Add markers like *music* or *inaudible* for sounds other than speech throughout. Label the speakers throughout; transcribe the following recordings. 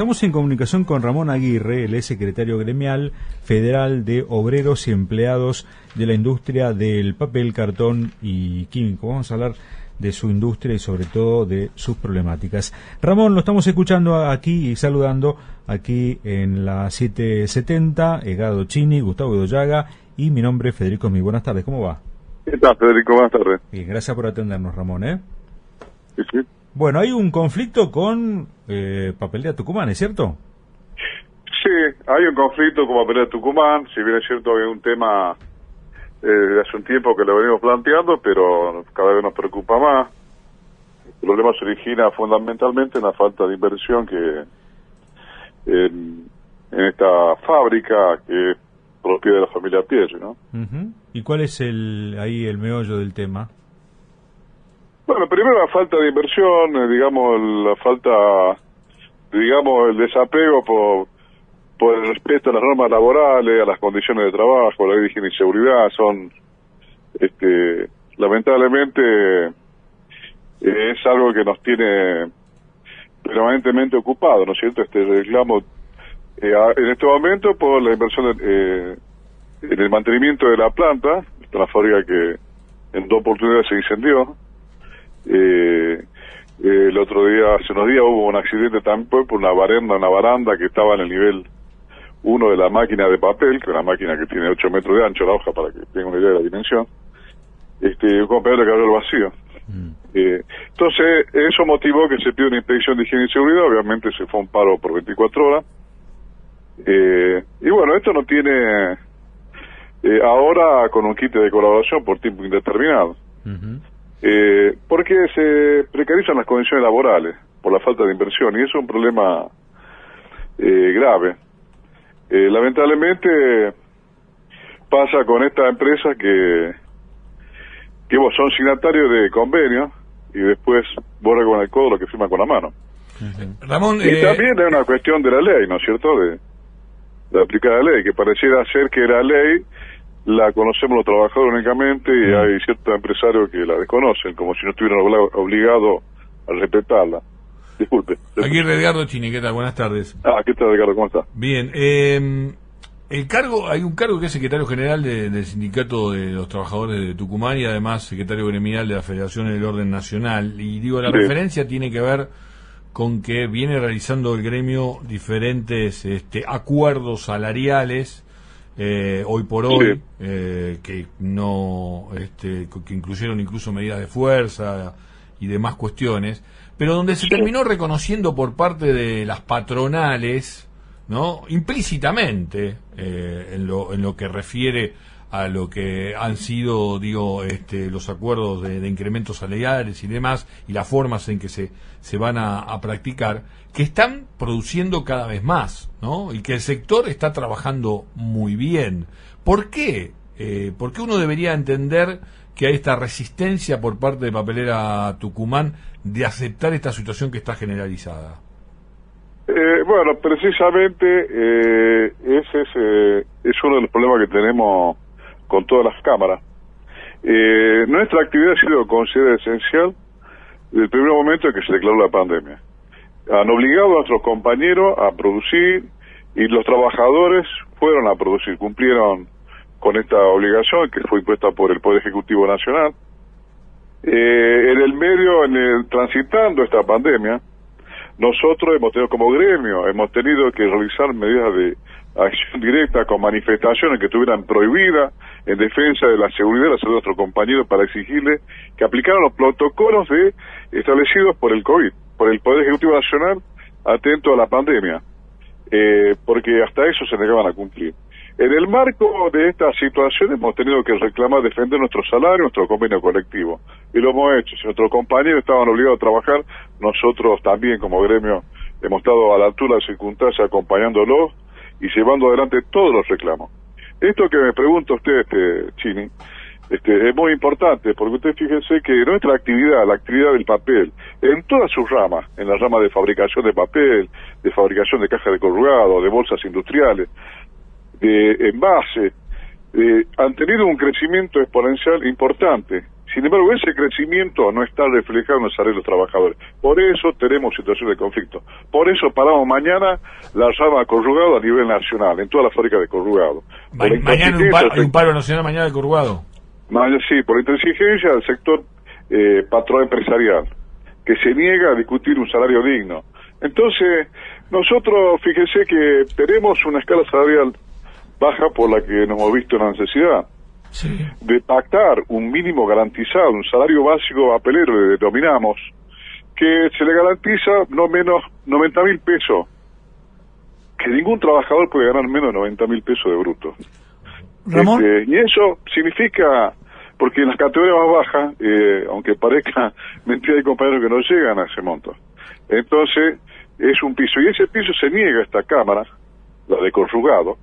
Speaker 1: Estamos en comunicación con Ramón Aguirre, el secretario gremial federal de obreros y empleados de la industria del papel, cartón y químico. Vamos a hablar de su industria y sobre todo de sus problemáticas. Ramón, lo estamos escuchando aquí y saludando aquí en la 770, Egado Chini, Gustavo Doyaga y mi nombre es Federico Mi. Buenas tardes, ¿cómo va?
Speaker 2: ¿Qué tal, Federico? Buenas tardes.
Speaker 1: Bien, gracias por atendernos, Ramón, ¿eh?
Speaker 2: Sí, sí.
Speaker 1: Bueno, hay un conflicto con eh, Papelera Tucumán, ¿es cierto?
Speaker 2: Sí, hay un conflicto con Papelera Tucumán, si bien es cierto que es un tema eh, de hace un tiempo que lo venimos planteando, pero cada vez nos preocupa más. El problema se origina fundamentalmente en la falta de inversión que en, esta fábrica que es propia de la familia Pierre, ¿no?
Speaker 1: ¿Y cuál es el ahí el meollo del tema?
Speaker 2: Bueno, primero la falta de inversión, eh, digamos, la falta, digamos, el desapego por, por el respeto a las normas laborales, a las condiciones de trabajo, a la higiene y seguridad, son, este, lamentablemente, es algo que nos tiene permanentemente ocupado, ¿no es cierto? Este reclamo eh, en este momento por la inversión eh, en el mantenimiento de la planta, la fábrica que en dos oportunidades se incendió, eh, el otro día, hace unos días, hubo un accidente también por una baranda, una baranda que estaba en el nivel 1 de la máquina de papel, que es una máquina que tiene 8 metros de ancho la hoja para que tengan una idea de la dimensión. Este, un compañero le cayó el vacío. Mm. Eh, entonces, eso motivó que se pida una inspección de higiene y seguridad. Obviamente se fue un paro por 24 horas. Eh, y bueno, esto no tiene eh, ahora con un kit de colaboración por tiempo indeterminado eh, porque se precarizan las condiciones laborales por la falta de inversión y eso es un problema eh, grave. Eh, lamentablemente pasa con esta empresa que, que vos son signatarios de convenio y después borra con el codo lo que firma con la mano. Ramón, y eh, también es una cuestión de la ley, ¿no es cierto? De, de aplicar la ley, que pareciera ser que la ley la conocemos los trabajadores únicamente y hay ciertos empresarios que la desconocen, como si no estuvieran obligados a respetarla. Disculpe.
Speaker 1: Aquí Edgardo Chini, ¿qué tal? Buenas tardes.
Speaker 2: Ah, ¿qué tal, Edgardo? ¿Cómo está?
Speaker 1: Bien. Eh, el cargo, hay un cargo que es secretario general del Sindicato de los Trabajadores de Tucumán y además secretario gremial de la Federación del Orden Nacional. Y digo, la referencia tiene que ver con que viene realizando el gremio diferentes este, acuerdos salariales eh, hoy por hoy, eh, que no, este, que incluyeron incluso medidas de fuerza y demás cuestiones, pero donde se terminó reconociendo por parte de las patronales, ¿no? implícitamente, eh, en, lo, en lo que refiere a lo que han sido, digo, este, los acuerdos de, incrementos salariales y demás, y las formas en que se, se van a, practicar, que están produciendo cada vez más, ¿no? Y que el sector está trabajando muy bien. ¿Por qué? Eh, ¿Por qué uno debería entender que hay esta resistencia por parte de Papelera Tucumán de aceptar esta situación que está generalizada?
Speaker 2: Eh, bueno, precisamente eh, ese es, es uno de los problemas que tenemos con todas las cámaras. Eh, nuestra actividad ha sido considerada esencial desde el primer momento en que se declaró la pandemia. Han obligado a nuestros compañeros a producir y los trabajadores fueron a producir, cumplieron con esta obligación que fue impuesta por el Poder Ejecutivo Nacional. Eh, en el medio, en el, transitando esta pandemia, nosotros hemos tenido como gremio, hemos tenido que realizar medidas de acción directa con manifestaciones que estuvieran prohibidas en defensa de la seguridad de la salud nuestros compañeros para exigirle que aplicaran los protocolos de, establecidos por el COVID, por el Poder Ejecutivo Nacional atento a la pandemia, eh, porque hasta eso se negaban a cumplir. En el marco de esta situación hemos tenido que reclamar defender nuestro salario, nuestro convenio colectivo, y lo hemos hecho. Si nuestros compañeros estaban obligados a trabajar, nosotros también como gremio hemos estado a la altura de circunstancias acompañándolos y llevando adelante todos los reclamos. Esto que me pregunta usted, este, Chini, este, es muy importante, porque usted fíjese que nuestra actividad, la actividad del papel, en todas sus ramas, en la rama de fabricación de papel, de fabricación de cajas de corrugado, de bolsas industriales, de envase, eh, han tenido un crecimiento exponencial importante. Sin embargo, ese crecimiento no está reflejado en el salario de los trabajadores. Por eso tenemos situaciones de conflicto. Por eso paramos mañana la rama corrugado a nivel nacional, en toda la fábrica de corrugado.
Speaker 1: mañana hay un paro nacional mañana de corrugado.
Speaker 2: Sí, por intransigencia del sector eh, patrón empresarial, que se niega a discutir un salario digno. Entonces, nosotros, fíjese que tenemos una escala salarial baja por la que nos hemos visto en la necesidad de pactar un mínimo garantizado, un salario básico apelero, le denominamos, que se le garantiza no menos 90 mil pesos, que ningún trabajador puede ganar menos de 90 mil pesos de bruto. Este, y eso significa, porque en las categorías más bajas, eh, aunque parezca *laughs* mentira, hay compañeros que no llegan a ese monto. Entonces, es un piso, y ese piso se niega a esta Cámara, la de conjugado,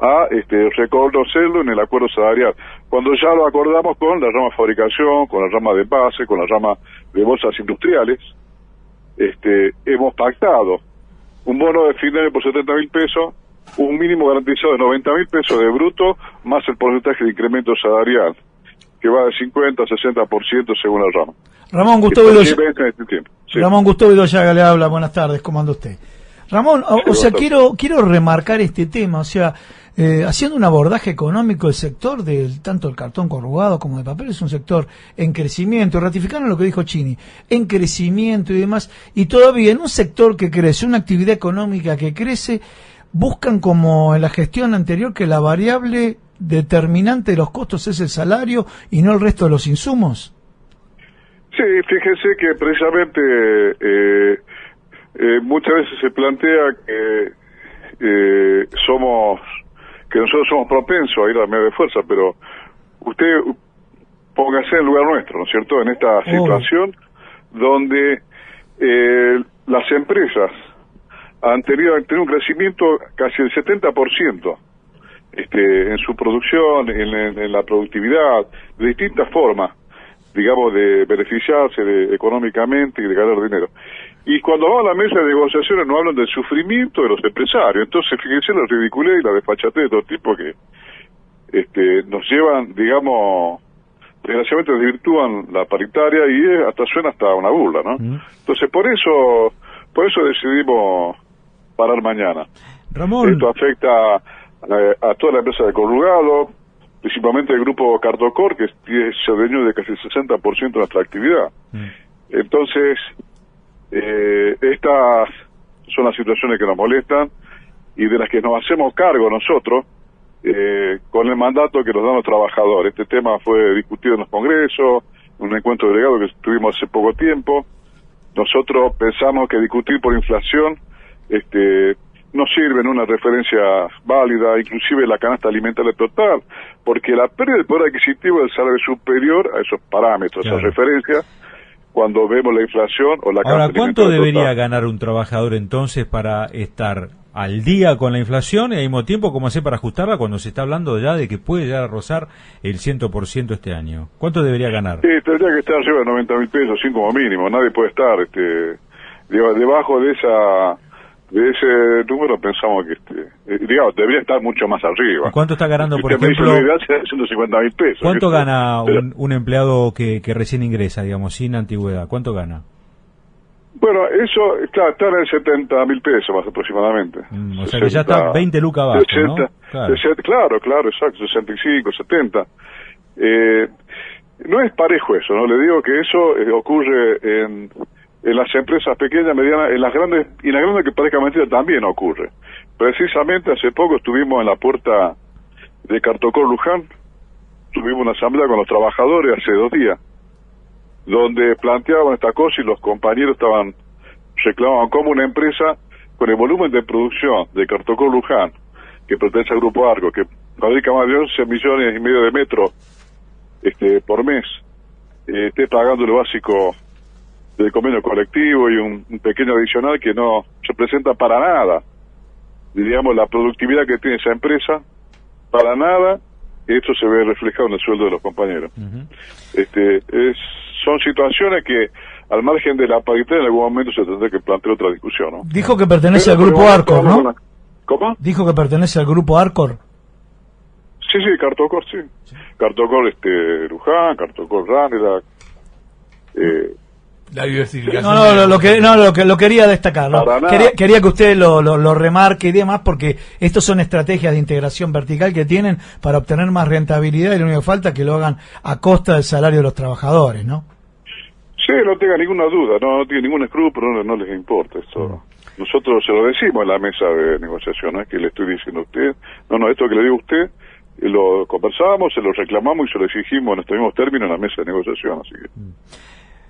Speaker 2: a este, reconocerlo en el acuerdo salarial. Cuando ya lo acordamos con la rama fabricación, con la rama de base, con la rama de bolsas industriales, este, hemos pactado un bono de fin de año por 70 mil pesos, un mínimo garantizado de 90 mil pesos de bruto, más el porcentaje de incremento salarial, que va de 50 a 60% según la rama.
Speaker 3: Ramón Gustavo Este Ramón Gustavo le habla, buenas tardes, ¿cómo anda usted? Ramón, o, sea, quiero quiero remarcar este tema, o sea, eh, haciendo un abordaje económico, el sector del tanto el cartón corrugado como de papel es un sector en crecimiento, ratificando lo que dijo Chini, en crecimiento y demás, y todavía en un sector que crece, una actividad económica que crece, buscan como en la gestión anterior que la variable determinante de los costos es el salario y no el resto de los insumos.
Speaker 2: Sí, fíjese que precisamente eh, eh, muchas veces se plantea que eh, somos, que nosotros somos propensos a ir a medio de fuerza, pero usted póngase en lugar nuestro, ¿no es cierto?, en esta situación donde eh, las empresas han tenido, han tenido un crecimiento casi del 70% este, en su producción, en, la productividad, de distintas formas, digamos, de beneficiarse de, económicamente y de ganar dinero. Y cuando van a la mesa de negociaciones no hablan del sufrimiento de los empresarios. Entonces, fíjense la ridiculez y la desfachatez de todo tipo que este, nos llevan, digamos, desgraciadamente desvirtúan la paritaria y hasta suena hasta una burla, ¿no? Mm. Entonces, por eso, por eso decidimos parar mañana.
Speaker 3: Ramón.
Speaker 2: Esto afecta eh, a toda la empresa de corrugado, principalmente el grupo Cardocor, que es dueño de casi el 60% de nuestra actividad. Mm. Entonces, eh, estas son las situaciones que nos molestan y de las que nos hacemos cargo nosotros eh, con el mandato que nos dan los trabajadores. Este tema fue discutido en los congresos, en un encuentro delegado que tuvimos hace poco tiempo. Nosotros pensamos que discutir por inflación este, no sirve en una referencia válida, inclusive la canasta alimentaria total, porque la pérdida del poder adquisitivo del salario superior a esos parámetros, a esas referencias, cuando vemos la inflación o la
Speaker 3: Ahora, ¿cuánto debería ganar un trabajador entonces para estar al día con la inflación y al mismo tiempo cómo hacer para ajustarla cuando se está hablando ya de que puede llegar a rozar el 100% este año? ¿Cuánto debería ganar?
Speaker 2: Sí, tendría que estar arriba de 90 mil pesos, sin como mínimo. Nadie puede estar este, debajo de esa de ese número pensamos que, este, eh, digamos, debería estar mucho más arriba.
Speaker 3: ¿Cuánto está ganando, por ejemplo?
Speaker 2: pesos.
Speaker 3: ¿Cuánto gana un, empleado que, que recién ingresa, digamos, sin antigüedad? ¿Cuánto gana?
Speaker 2: Bueno, eso claro, está en 70 mil pesos más aproximadamente.
Speaker 3: Mm, o sea que ya está 20 lucas abajo, ¿no?
Speaker 2: Claro. claro, claro, exacto, 65, 70. Eh, no es parejo eso, ¿no? Le digo que eso eh, ocurre en en las empresas pequeñas, medianas, en las grandes, y en las grandes que parezca mentira también ocurre. Precisamente hace poco estuvimos en la puerta de Cartocor Luján, tuvimos una asamblea con los trabajadores hace dos días, donde planteaban esta cosa y los compañeros estaban, reclamaban como una empresa con el volumen de producción de Cartocor Luján, que pertenece al Grupo Arco, que fabrica más de 11 millones y medio de metros este, por mes, eh, esté pagando lo básico del convenio colectivo y un, pequeño adicional que no se presenta para nada, diríamos, la productividad que tiene esa empresa, para nada, y esto se ve reflejado en el sueldo de los compañeros. este es, Son situaciones que, al margen de la paridad, en algún momento se tendrá que plantear otra discusión. ¿no?
Speaker 3: Dijo que pertenece al grupo Arcor, ¿no?
Speaker 2: ¿Cómo?
Speaker 3: Dijo que pertenece al grupo Arcor.
Speaker 2: Sí, sí, Cartocor, sí. Cartocor, este, Luján, Cartocor, Ranelac.
Speaker 4: Eh, la diversificación.
Speaker 3: No, no, lo, que, no, lo que lo quería destacar. Quería, quería, que usted lo, lo, remarque y demás, porque estos son estrategias de integración vertical que tienen para obtener más rentabilidad y lo único que falta es que lo hagan a costa del salario de los trabajadores, ¿no?
Speaker 2: Sí, no tenga ninguna duda, no, no tiene ningún escrúpulo, no, les importa eso. Mm. Nosotros se lo decimos en la mesa de negociación, no es que le estoy diciendo a usted, no, no, esto que le digo a usted, lo conversamos, se lo reclamamos y se lo exigimos en nuestros mismos términos en la mesa de negociación, así que...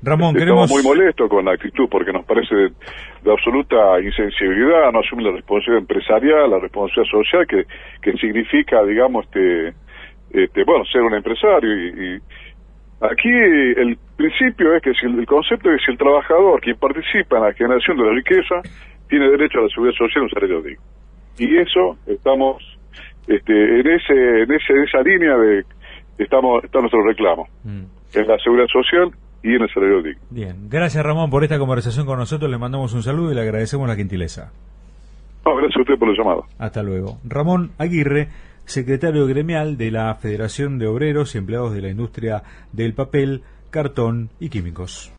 Speaker 4: Ramón,
Speaker 2: Estamos muy molestos con la actitud porque nos parece de, absoluta insensibilidad, no asume la responsabilidad empresarial, la responsabilidad social que, que significa, digamos, este, este, bueno, ser un empresario y Aquí el principio es que si el, concepto es que si el trabajador, quien participa en la generación de la riqueza, tiene derecho a la seguridad social y un salario digno. Y eso estamos este, en ese en ese esa línea de estamos está nuestro reclamo mm. en la seguridad social y en el salario digno.
Speaker 4: Bien, gracias Ramón por esta conversación con nosotros, le mandamos un saludo y le agradecemos la gentileza.
Speaker 2: No, gracias a usted por la llamada.
Speaker 4: Hasta luego. Ramón Aguirre secretario gremial de la Federación de Obreros y Empleados de la Industria del Papel, Cartón y Químicos.